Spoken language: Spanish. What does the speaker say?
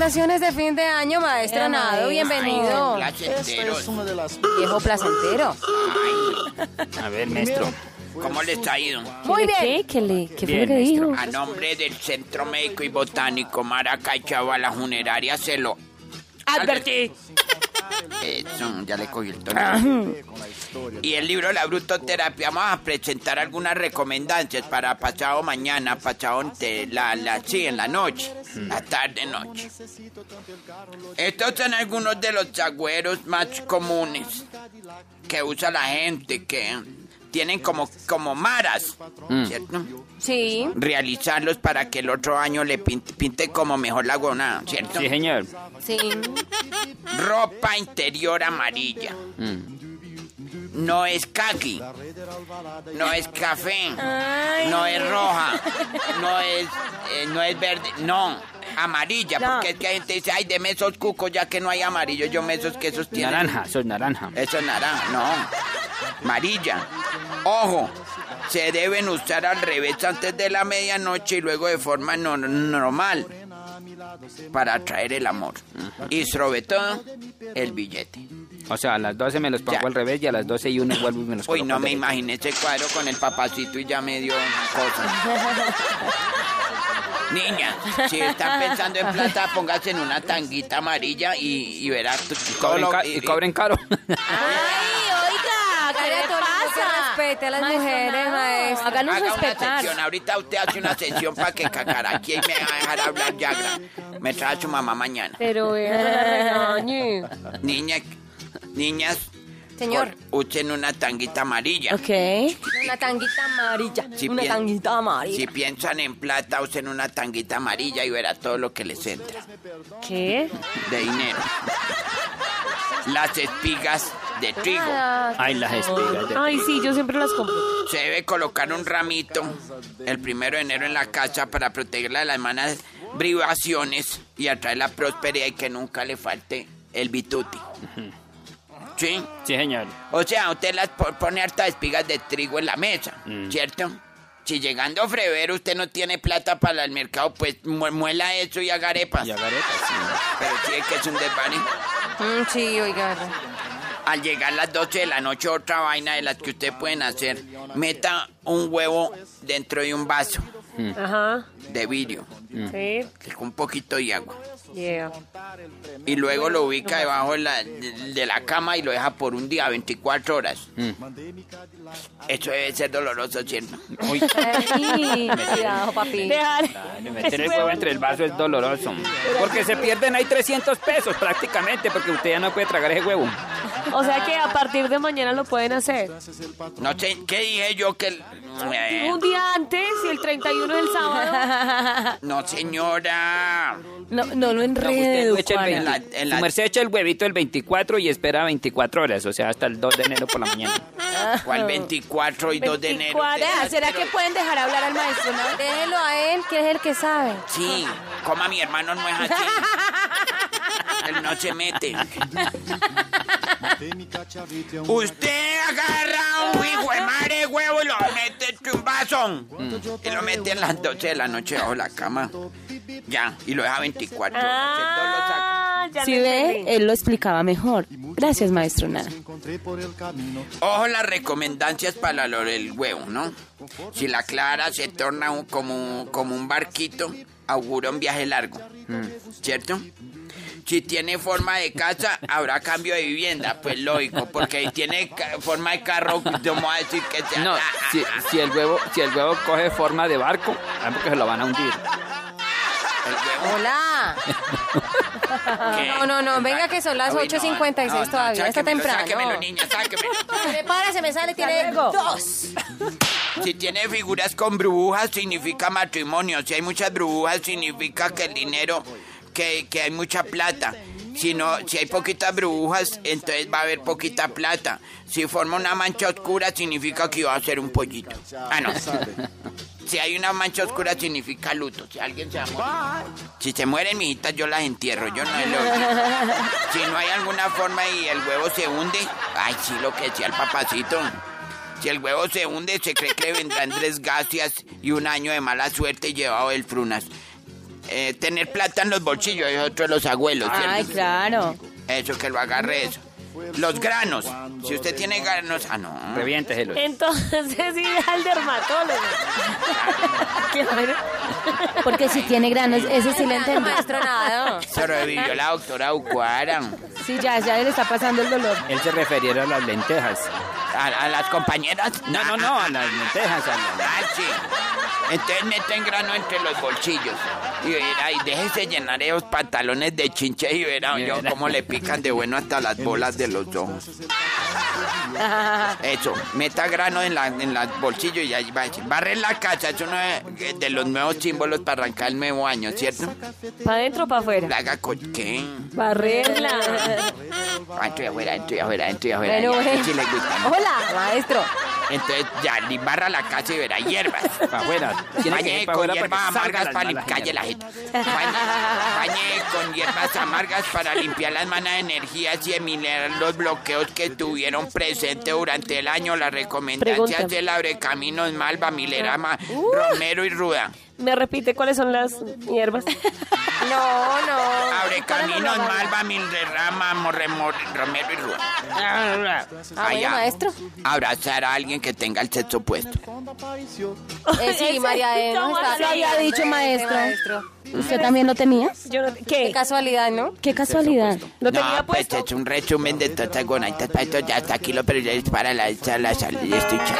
recomendaciones de fin de año, maestro Era Nado. Bienvenido. Placentero. Viejo placentero. A ver, maestro. ¿Cómo les ha ido? Muy ¿Qué, bien. ¿Qué, ¿Qué le, qué fue Bien, lo que maestro. dijo? A nombre del Centro Médico y Botánico Maracay la Funeraria se lo Advertí. Ya le cogí el tono. Y el libro La Brutoterapia vamos a presentar algunas recomendancias para pasado mañana, pasado ante la, la, sí, en la noche, la tarde noche. Estos son algunos de los agüeros más comunes que usa la gente, que tienen como, como maras, ¿cierto? Sí. Realizarlos para que el otro año le pinte, pinte como mejor la gona, ¿cierto? Sí, señor. Sí. Ropa interior amarilla. No es kaki. No es café. No es roja. No es, eh, no es verde. No. Amarilla. No. Porque es que hay gente dice, ay, deme esos cucos ya que no hay amarillo. Yo me esos que esos tienen. Naranja, soy naranja. Eso es naranja. No. Amarilla. Ojo. Se deben usar al revés antes de la medianoche y luego de forma no- normal para atraer el amor. Y sobre todo, el billete. O sea, a las 12 me los pongo Ya. al revés y a las 12 y 1 vuelvo y me los Uy, coloco no me imaginé ese cuadro con el papacito y ya me dio cosas. Niña, si están pensando en plata, póngase en una tanguita amarilla y, y verás Y cobren, ca- y cobren caro. respete a las Maestro mujeres, Nado, maestro. Háganos Haga una respetar. sección, ahorita usted hace una sección para que cacaraquie y me va a dejar hablar ya. Me trae a su mamá mañana. Pero vea, regañe. Niña, niñas, Señor. usen una tanguita amarilla. Ok. Una tanguita amarilla. Si una tanguita amarilla. Si piensan en plata, usen una tanguita amarilla y verá todo lo que les entra. ¿Qué? de dinero. Las espigas de trigo. Ay, las espigas. de- Ay, sí, yo siempre las compro. Se debe colocar un ramito el primero de enero en la casa para protegerla de las malas privaciones y atraer la prosperidad y que nunca le falte el bituti. ¿Sí? Sí, señor. O sea, usted las po- pone hartas espigas de trigo en la mesa, ¿cierto? Si llegando febrero usted no tiene plata para el mercado, pues mu- muela eso y haga arepas. Y agaretas, sí. Pero sí es que es un desvane. Mm, sí, oiga. Al llegar las 12 de la noche, otra vaina de las que usted pueden hacer, meta un huevo dentro de un vaso Ajá. de vidrio Sí. con un poquito de agua. Yeah. Y luego lo ubica debajo de la, de, de la cama y lo deja por un día, 24 horas. Eso debe ser doloroso, ¿cierto? Cuidado, papi. Dejar. meter el huevo entre el vaso es doloroso. Porque se pierden ahí 300 pesos prácticamente, porque usted ya no puede tragar ese huevo. O sea que a partir de mañana lo pueden hacer. No sé, ¿qué dije yo que... el- eh, Un día antes y el 31 del sábado. no, señora. No, no lo No, enredo, el Juana. 20 En la- en la- Su merced echa el huevito el 24 y espera 24 horas, o sea, hasta el 2 de enero por la mañana. ¿Cuál 24 y 2 de enero? 24, Vea, ¿será que pueden dejar hablar al maestro? no? Déjelo a él, que es el que sabe. Sí, coma mi hermano no es así. Él no se mete. Usted agarra un hijo de madre huevo y lo mete en un vaso. Y lo mete en las 12 de la noche bajo la cama. Ya, y lo deja 24 horas. Entonces lo saca. Ah, Si ve, él lo explicaba mejor. Gracias, maestro Nada. Ojo las recomendancias para lo del huevo, ¿no? Si la clara se torna un- como, como un barquito, augura un viaje largo, ¿cierto? Si tiene forma de casa, habrá cambio de vivienda, pues lógico, porque si tiene forma de carro, no vamos a decir que sea... No, si, si el huevo, si el huevo coge forma de barco, es porque se lo van a hundir. Hola. ¿qué? No, no, no, venga que son las Uy, no, 8.56 no, no, todavía, está sáquemelo, temprano. Sáquemelo, niña, sáquemelo. Prepárese, me sale, tiene dos. Si tiene figuras con burbujas, significa matrimonio. Si hay muchas burbujas, significa que el dinero, que, que hay mucha plata. Si, no, si hay poquitas burbujas, entonces va a haber poquita plata. Si forma una mancha oscura, significa que va a ser un pollito. Ah, no. Si hay una mancha oscura, significa luto. Si alguien se va. Si se mueren, mijitas, yo las entierro. Yo no lo Si no hay alguna forma y el huevo se hunde, ay, sí, lo que decía el papacito. Si el huevo se hunde, se cree que vendrán desgracias y un año de mala suerte llevado del frunas. Eh, tener plata en los bolsillos, es otro de los abuelos, ¿cierto? Ay, claro. Eso, que lo agarre eso. Los granos. Si usted tiene granos... Ah, no. Reviénteselo. Entonces ir al dermatólogo. Claro. Porque si tiene granos, ese sí le entiendo. Nada. Sobrevivió la doctora Ucuara. Sí, ya, ya le está pasando el dolor. Él se refería a las lentejas. ¿A, a las compañeras? No, no, no, a las lentejas. a las- Ah, sí. Entonces meten grano entre los bolsillos. Y verá, y déjese llenar esos pantalones de chinche y verá yo cómo le pican de bueno hasta las bolas de los ojos. Eso, meta grano en la en los bolsillos y ahí va a decir, barrer la casa, es uno de, de los nuevos símbolos para arrancar el nuevo año, ¿cierto? ¿Para adentro o para afuera? La haga con qué? Barrerla. Ah, Estoy afuera, estoy afuera, estoy afuera. Bueno, ya, bueno. sí le gusta, ¿no? Hola, maestro. Entonces ya, barra la casa y verá hierbas. Para afuera. Bañe con afuera hierbas amargas para limpiar, calle la gente. Bañe, con hierbas amargas para limpiar las malas energías y eliminar los bloqueos que tuvieron presente durante el año. Las recomendaciones Pregunta. del Abrecaminos, Malva, Milerama, Romero y Ruda. ¿Me repite cuáles son las hierbas? No, no. Abrecaminos, Malva, Milerama, Morremo- Romero y Ruda. Ah, Allá. maestro. Abrazar a alguien que tenga el sexo opuesto. Eh, sí, María de nos ¿Cómo está- así? lo había dicho, maestro. ¿Usted también lo tenía? Yo no- Qué ¿Qué? casualidad, ¿no? ¿Qué casualidad? ¿Lo tenía no, pues puesto? es un resumen de todas las gonaitas para esto. Ya está aquí lo pero ya es para la, la, la salud y estoy chao.